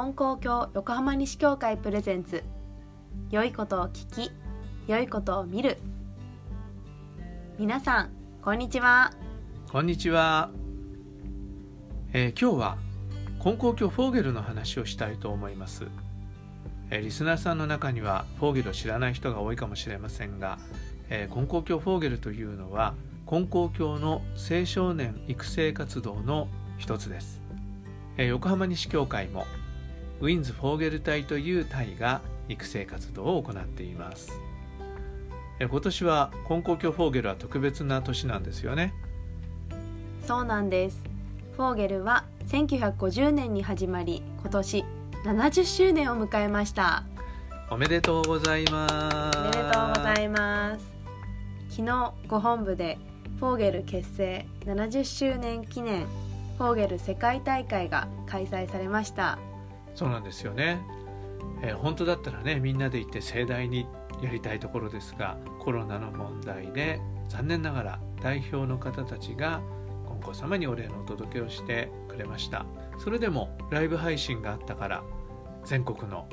金光教横浜西教会プレゼンツ。良いことを聞き良いことを見る。皆さんこんにちは。こんにちは、えー、今日は金光教フォーゲルの話をしたいと思います、えー、リスナーさんの中にはフォーゲルを知らない人が多いかもしれませんが、えー、金光教フォーゲルというのは金光教の青少年育成活動の一つです。え横浜西教会もウィンズ・フォーゲル隊という隊が育成活動を行っています。今年は金光教フォーゲルは特別な年なんですよね。そうなんです。フォーゲルは1950年に始まり今年70周年を迎えました。おめでとうございます。おめでとうございます。昨日ご本部でフォーゲル結成70周年記念フォーゲル世界大会が開催されましたそうなんですよね、えー、本当だったらねみんなで行って盛大にやりたいところですがコロナの問題で残念ながら代表の方たちが金光様にお礼のお届けをしてくれました。それでもライブ配信があったから全国の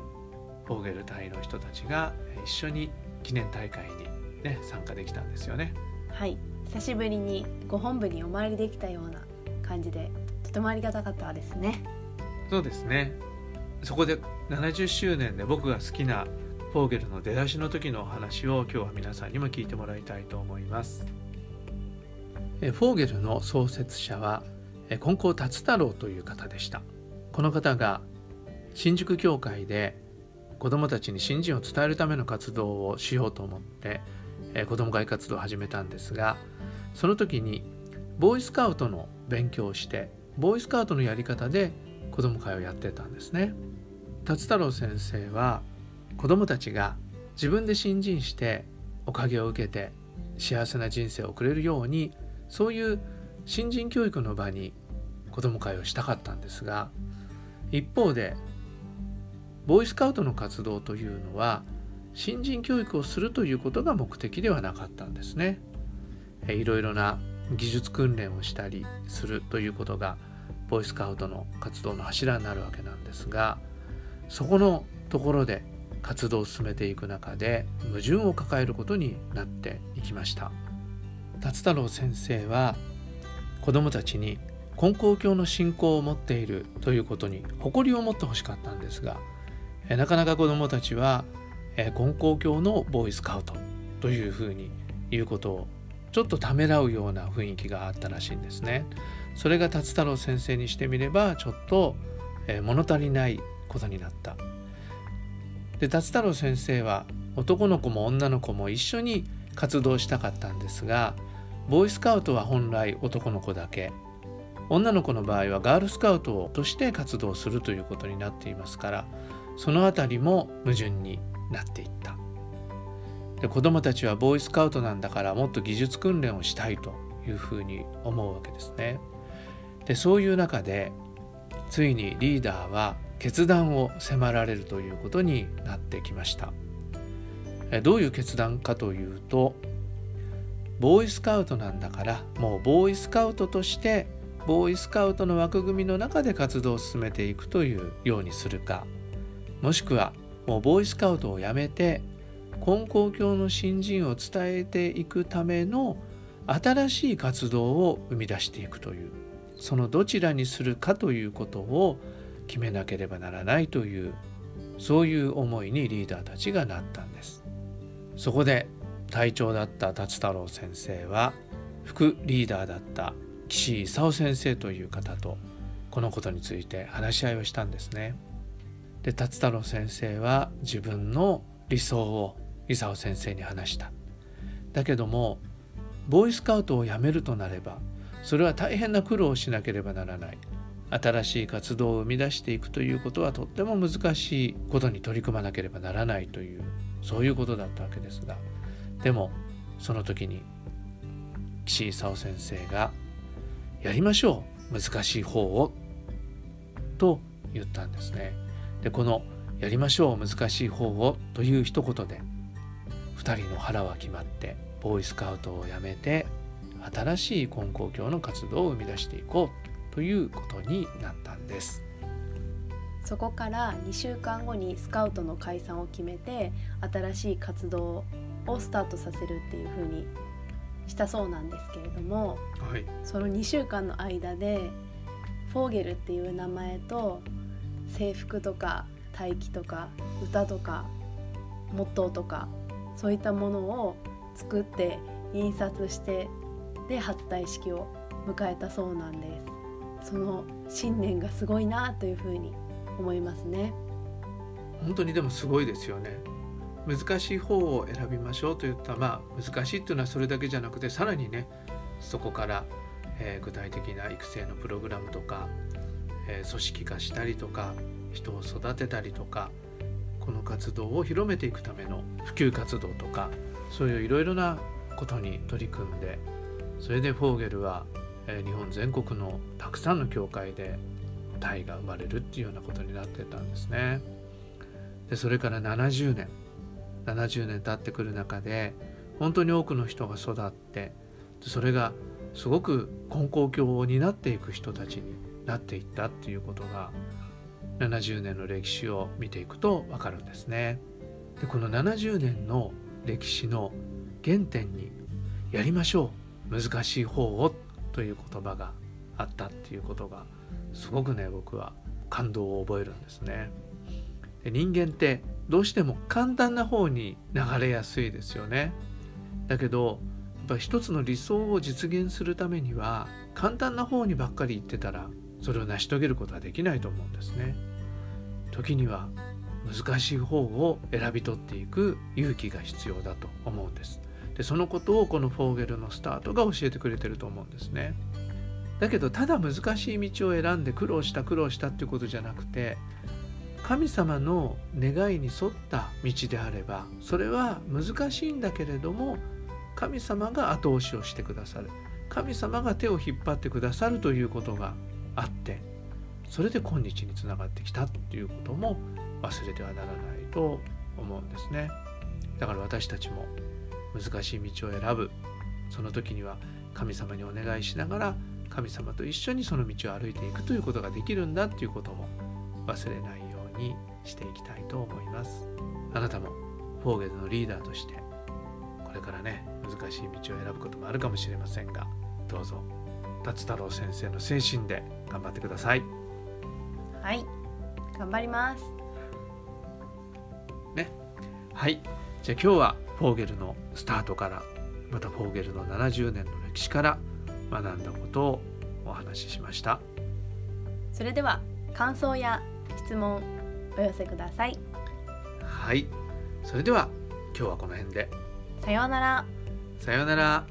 フォーゲル隊の人たちが一緒に記念大会に、ね、参加できたんですよね。はい。久しぶりにご本部にお参りできたような感じでとてもありがたかったですね。そうですねそこで70周年で僕が好きなフォーゲルの出だしの時のお話を今日は皆さんにも聞いてもらいたいと思いますフォーゲルの創設者は金光達太郎という方でしたこの方が新宿教会で子どもたちに信心を伝えるための活動をしようと思って子ども会活動を始めたんですがその時にボーイスカウトの勉強をしてボーイスカウトのやり方で子ども会をやってたんですね。達太郎先生は子どもたちが自分で信心しておかげを受けて幸せな人生を送れるようにそういう新人教育の場に子ども会をしたかったんですが一方でボーイスカウトの活動というのは新人教育をするということが目的ではなかったんですね。いろいろな技術訓練をしたりするということがボーイスカウトの活動の柱になるわけなんですがそこのところで活動を進めていく中で矛盾を抱えることになっていきました達太郎先生は子どもたちに根高教の信仰を持っているということに誇りを持ってほしかったんですがなかなか子どもたちは根高教のボーイスカウトというふうに言うことをちょっとためらうような雰囲気があったらしいんですね。それが達太郎先生にしてみればちょっと、え、物足りないことになった。で達太郎先生は男の子も女の子も一緒に活動したかったんですがボーイスカウトは本来男の子だけ女の子の場合はガールスカウトをとして活動するということになっていますからその辺りも矛盾になっていった。で子どもたちはボーイスカウトなんだからもっと技術訓練をしたいというふうに思うわけですね。でそういう中でついにリーダーは決断を迫られるということになってきました。どういう決断かというとボーイスカウトなんだからもうボーイスカウトとしてボーイスカウトの枠組みの中で活動を進めていくというようにするかもしくはもうボーイスカウトをやめて根高教の新人を伝えていくための新しい活動を生み出していくというそのどちらにするかということを決めなければならないというそういう思いにリーダーたちがなったんです。そこで隊長だった達太郎先生は副リーダーだった岸勲先生という方とこのことについて話し合いをしたんですね。で達太郎先生は自分の理想を伊沢先生に話した。だけどもボーイスカウトを辞めるとなればそれは大変な苦労をしなければならない。新しい活動を生み出していくということはとっても難しいことに取り組まなければならないというそういうことだったわけですがでもその時に岸井勲先生が「やりましょう難しい方を」と言ったんですね。でこの「やりましょう難しい方を」という一言で2人の腹は決まってボーイスカウトを辞めて新しい根高教の活動を生み出していこうということになったんです。そこから2週間後にスカウトの解散を決めて新しい活動をスタートさせるっていう風にしたそうなんですけれども、はい、その2週間の間でフォーゲルっていう名前と制服とか待機とか歌とかモットーとかそういったものを作って印刷してで初体式を迎えたそうなんですその信念がすごいなというふうに思いますね。本当にでもすごいですよね。難しい方を選びましょうといったまあ難しいっていうのはそれだけじゃなくてさらにねそこから、えー、具体的な育成のプログラムとか、えー、組織化したりとか人を育てたりとかこの活動を広めていくための普及活動とかそういういろいろなことに取り組んでそれでフォーゲルは、え、日本全国のたくさんの教会でタイが生まれるっていうようなことになってたんですね。でそれから70年70年経ってくる中で本当に多くの人が育ってそれがすごく根高教を担っていく人たちになっていったっていうことが70年の歴史を見ていくと分かるんですね。でこの70年の歴史の原点に「やりましょう難しい方を」という言葉があったっていうことがすごくね僕は感動を覚えるんですね。で人間ってどうしても簡単な方に流れやすいですよね。だけどやっぱ一つの理想を実現するためには簡単な方にばっかり言ってたらそれを成し遂げることはできないと思うんですね。時には難しい方を選び取っていく勇気が必要だと思うんです。でそのことをこのフォーゲルのスタートが教えてくれてると思うんですね。だけどただ難しい道を選んで苦労した苦労したっていうことじゃなくて神様の願いに沿った道であればそれは難しいんだけれども神様が後押しをしてくださる神様が手を引っ張ってくださるということがあってそれで今日につながってきたっていうことも忘れてはならないと思うんですねだから私たちも難しい道を選ぶ。その時には神様にお願いしながら神様と一緒にその道を歩いていくということができるんだっていうことも忘れないようにしていきたいと思います。あなたもフォーゲルのリーダーとしてこれからね難しい道を選ぶこともあるかもしれませんがどうぞ達太郎先生の精神で頑張ってください。はい頑張ります。ね。はい。じゃあ今日はフォーゲルのスタートからまたフォーゲルの70年の歴史から学んだことをお話ししました。それでは感想や質問お寄せください。はい。それでは今日はこの辺で。さようなら。さようなら